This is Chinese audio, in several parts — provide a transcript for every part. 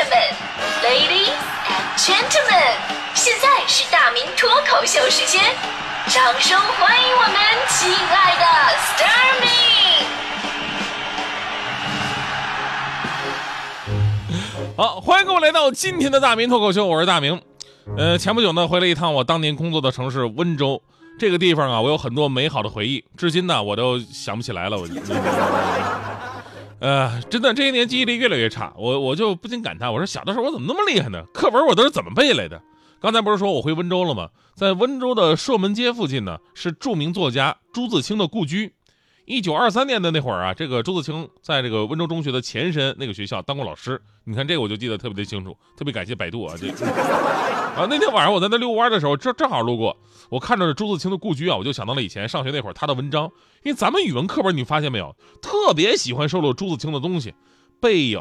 们，Ladies and Gentlemen，现在是大明脱口秀时间，掌声欢迎我们亲爱的 s t a r m y 好，欢迎各位来到今天的大明脱口秀，我是大明。呃，前不久呢，回了一趟我当年工作的城市温州，这个地方啊，我有很多美好的回忆，至今呢，我都想不起来了。我，呃，真的这些年记忆力越来越差，我我就不禁感叹，我说小的时候我怎么那么厉害呢？课文我都是怎么背来的？刚才不是说我回温州了吗？在温州的朔门街附近呢，是著名作家朱自清的故居。一九二三年的那会儿啊，这个朱自清在这个温州中学的前身那个学校当过老师。你看这个我就记得特别的清楚，特别感谢百度啊！这 啊，那天晚上我在那遛弯的时候，正正好路过，我看着朱自清的故居啊，我就想到了以前上学那会儿他的文章。因为咱们语文课本你发现没有，特别喜欢收录朱自清的东西，《背影》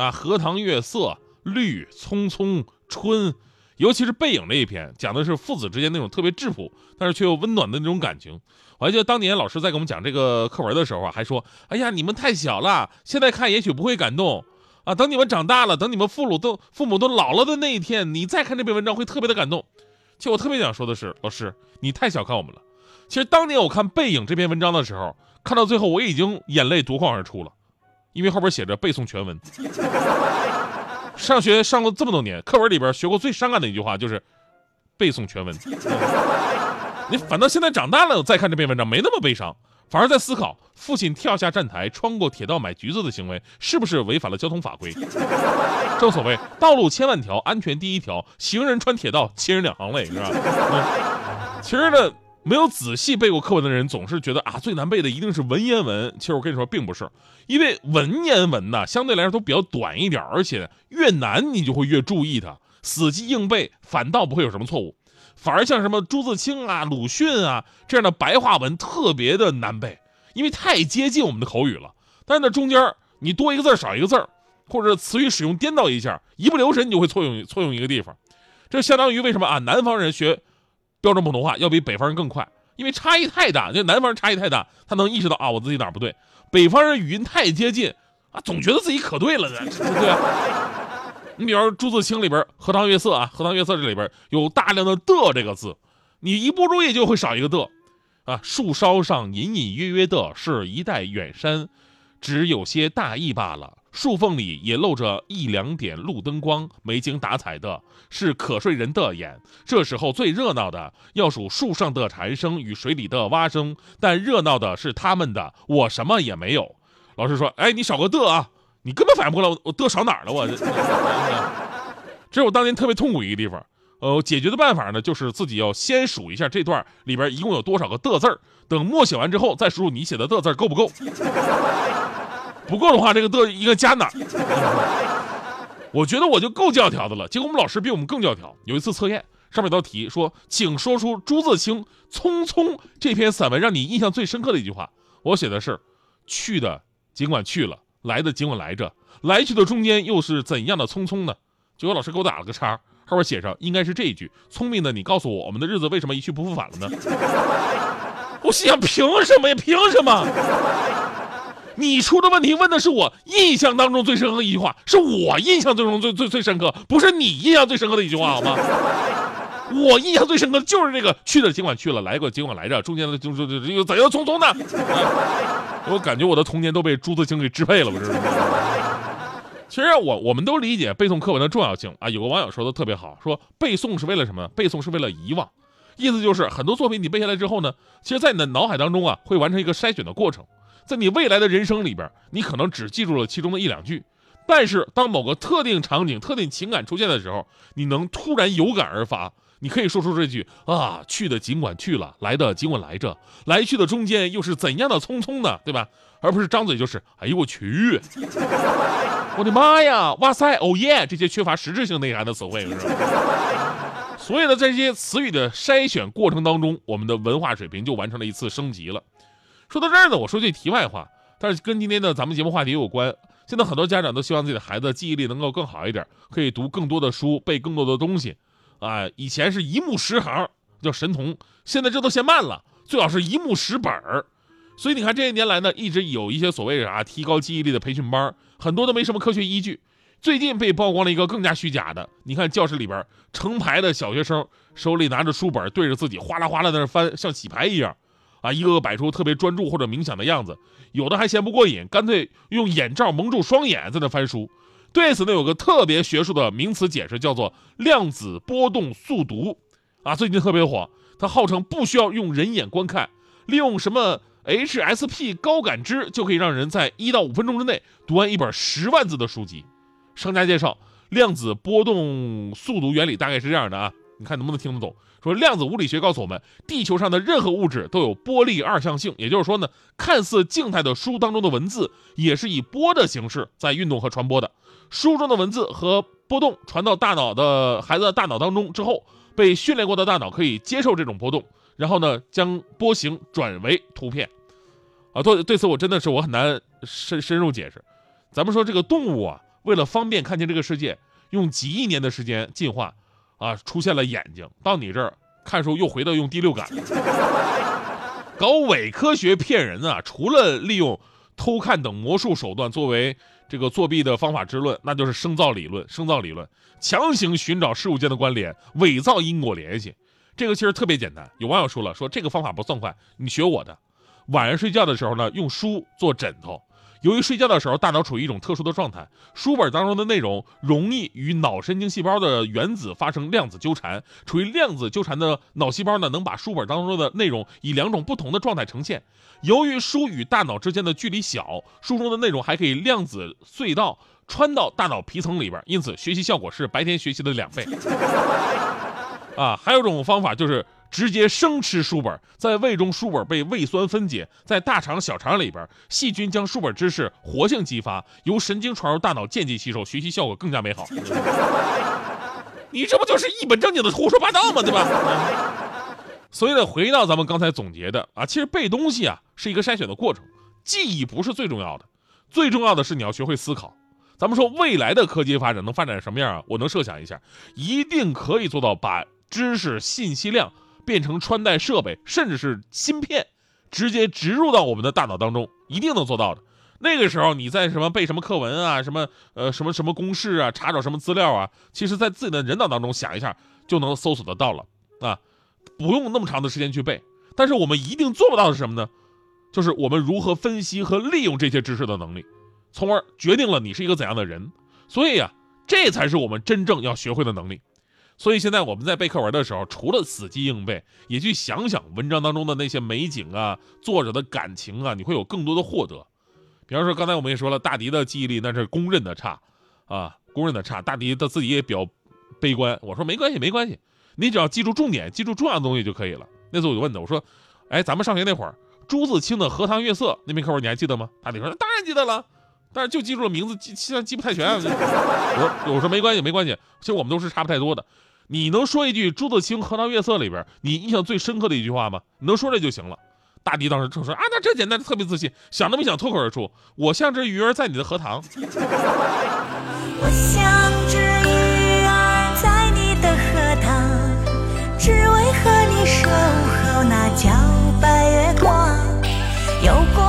啊，《荷塘月色》《绿》《匆匆》《春》。尤其是《背影》这一篇，讲的是父子之间那种特别质朴，但是却又温暖的那种感情。我还记得当年老师在给我们讲这个课文的时候啊，还说：“哎呀，你们太小了，现在看也许不会感动啊。等你们长大了，等你们父母都父母都老了的那一天，你再看这篇文章会特别的感动。”其实我特别想说的是，老师你太小看我们了。其实当年我看《背影》这篇文章的时候，看到最后我已经眼泪夺眶而出了，因为后边写着背诵全文。上学上过这么多年，课文里边学过最伤感的一句话就是背诵全文。你反倒现在长大了再看这篇文章，没那么悲伤，反而在思考父亲跳下站台穿过铁道买橘子的行为是不是违反了交通法规。正所谓道路千万条，安全第一条，行人穿铁道，亲人两行泪，是吧？其实呢。没有仔细背过课文的人，总是觉得啊，最难背的一定是文言文。其实我跟你说，并不是，因为文言文呢，相对来说都比较短一点，而且越难你就会越注意它，死记硬背反倒不会有什么错误，反而像什么朱自清啊、鲁迅啊这样的白话文特别的难背，因为太接近我们的口语了。但是呢，中间你多一个字少一个字或者词语使用颠倒一下，一不留神你就会错用错用一个地方。这相当于为什么啊？南方人学。标准普通话要比北方人更快，因为差异太大。就南方人差异太大，他能意识到啊，我自己哪不对。北方人语音太接近啊，总觉得自己可对了呢，对不对？你比如朱自清里边《荷塘月色》啊，《荷塘月色》这里边有大量的的这个字，你一不注意就会少一个的啊。树梢上隐隐约约的是一带远山，只有些大意罢了。树缝里也露着一两点路灯光，没精打采的，是可睡人的眼。这时候最热闹的要数树上的蝉声与水里的蛙声，但热闹的是他们的，我什么也没有。老师说：“哎，你少个的啊，你根本反应不过来，我的少哪儿了？我这，这是我当年特别痛苦一个地方。呃，解决的办法呢，就是自己要先数一下这段里边一共有多少个的字儿，等默写完之后再数数你写的的字够不够。”不够的话，这个的应该加哪儿？我觉得我就够教条的了。结果我们老师比我们更教条。有一次测验，上面有道题说，请说出朱自清《匆匆》这篇散文让你印象最深刻的一句话。我写的是：去的尽管去了，来的尽管来着，来去的中间又是怎样的匆匆呢？结果老师给我打了个叉，后边写上应该是这一句：聪明的你告诉我，我们的日子为什么一去不复返了呢？我心想，凭什么呀？凭什么？你出的问题问的是我印象当中最深刻的一句话，是我印象最中最最最深刻，不是你印象最深刻的一句话，好吗？我印象最深刻的就是这个去的尽管去了，来过尽管来着，中间的就就就又怎样匆匆呢？我感觉我的童年都被朱自清给支配了，我知道吗？其实我我们都理解背诵课文的重要性啊。有个网友说的特别好，说背诵是为了什么？背诵是为了遗忘，意思就是很多作品你背下来之后呢，其实在你的脑海当中啊会完成一个筛选的过程。在你未来的人生里边，你可能只记住了其中的一两句，但是当某个特定场景、特定情感出现的时候，你能突然有感而发，你可以说出这句啊，去的尽管去了，来的尽管来着，来去的中间又是怎样的匆匆呢？对吧？而不是张嘴就是哎呦我去，我的妈呀，哇塞，哦耶，这些缺乏实质性内涵的词汇，所以呢，在这些词语的筛选过程当中，我们的文化水平就完成了一次升级了。说到这儿呢，我说句题外话，但是跟今天的咱们节目话题有关。现在很多家长都希望自己的孩子记忆力能够更好一点，可以读更多的书，背更多的东西。啊，以前是一目十行叫神童，现在这都嫌慢了，最好是一目十本儿。所以你看这些年来呢，一直有一些所谓啊提高记忆力的培训班，很多都没什么科学依据。最近被曝光了一个更加虚假的，你看教室里边成排的小学生手里拿着书本，对着自己哗啦哗啦在那翻，像洗牌一样，啊，一个个摆出特别专注或者冥想的样子。有的还嫌不过瘾，干脆用眼罩蒙住双眼在那翻书。对此呢，有个特别学术的名词解释，叫做量子波动速读，啊，最近特别火。它号称不需要用人眼观看，利用什么？HSP 高感知就可以让人在一到五分钟之内读完一本十万字的书籍。商家介绍，量子波动速读原理大概是这样的啊，你看能不能听得懂？说量子物理学告诉我们，地球上的任何物质都有波粒二象性，也就是说呢，看似静态的书当中的文字也是以波的形式在运动和传播的。书中的文字和波动传到大脑的孩子的大脑当中之后，被训练过的大脑可以接受这种波动。然后呢，将波形转为图片，啊，对对此我真的是我很难深深入解释。咱们说这个动物啊，为了方便看见这个世界，用几亿年的时间进化，啊，出现了眼睛。到你这儿看书又回到用第六感，搞伪科学骗人啊！除了利用偷看等魔术手段作为这个作弊的方法之论，那就是生造理论。生造理论强行寻找事物间的关联，伪造因果联系。这个其实特别简单，有网友说了，说这个方法不算快，你学我的。晚上睡觉的时候呢，用书做枕头。由于睡觉的时候大脑处于一种特殊的状态，书本当中的内容容易与脑神经细胞的原子发生量子纠缠。处于量子纠缠的脑细胞呢，能把书本当中的内容以两种不同的状态呈现。由于书与大脑之间的距离小，书中的内容还可以量子隧道穿到大脑皮层里边，因此学习效果是白天学习的两倍。啊，还有一种方法就是直接生吃书本，在胃中书本被胃酸分解，在大肠、小肠里边，细菌将书本知识活性激发，由神经传入大脑间接吸收，学习效果更加美好。你这不就是一本正经的胡说八道吗？对吧？所以呢，回到咱们刚才总结的啊，其实背东西啊是一个筛选的过程，记忆不是最重要的，最重要的是你要学会思考。咱们说未来的科技发展能发展什么样啊？我能设想一下，一定可以做到把。知识信息量变成穿戴设备，甚至是芯片，直接植入到我们的大脑当中，一定能做到的。那个时候，你在什么背什么课文啊，什么呃什么什么公式啊，查找什么资料啊，其实，在自己的人脑当中想一下就能搜索得到了啊，不用那么长的时间去背。但是我们一定做不到的是什么呢？就是我们如何分析和利用这些知识的能力，从而决定了你是一个怎样的人。所以呀，这才是我们真正要学会的能力。所以现在我们在背课文的时候，除了死记硬背，也去想想文章当中的那些美景啊，作者的感情啊，你会有更多的获得。比方说，刚才我们也说了，大迪的记忆力那是公认的差，啊，公认的差。大迪他自己也比较悲观，我说没关系，没关系，你只要记住重点，记住重要的东西就可以了。那次我就问他，我说，哎，咱们上学那会儿，朱自清的《荷塘月色》那篇课文你还记得吗？大迪说当然记得了，但是就记住了名字，记现在记不太全。我说我说没关系，没关系，其实我们都是差不太多的。你能说一句朱自清《荷塘月色》里边你印象最深刻的一句话吗？你能说这就行了。大迪当时就说啊，那这简单，特别自信，想都没想脱口而出，我像只鱼儿在你的荷塘。我像只鱼儿在你的荷塘，只为和你守候那皎白月光。有过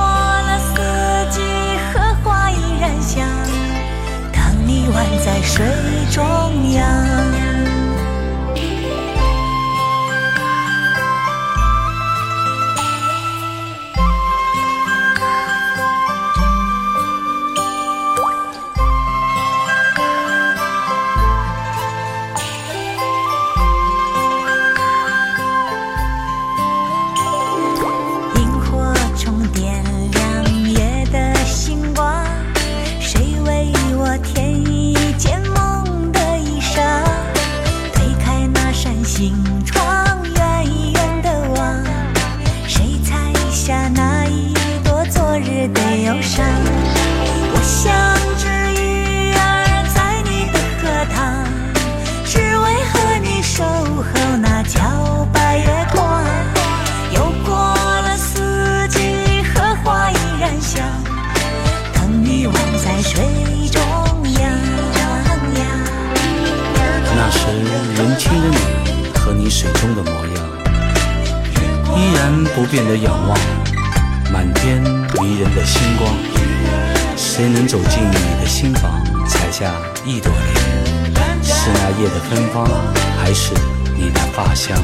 那时年轻的你和你水中的模样，依然不变的仰望，满天迷人的星光。谁能走进你的心房，采？下一朵莲，是那夜的芬芳，还是你的发香？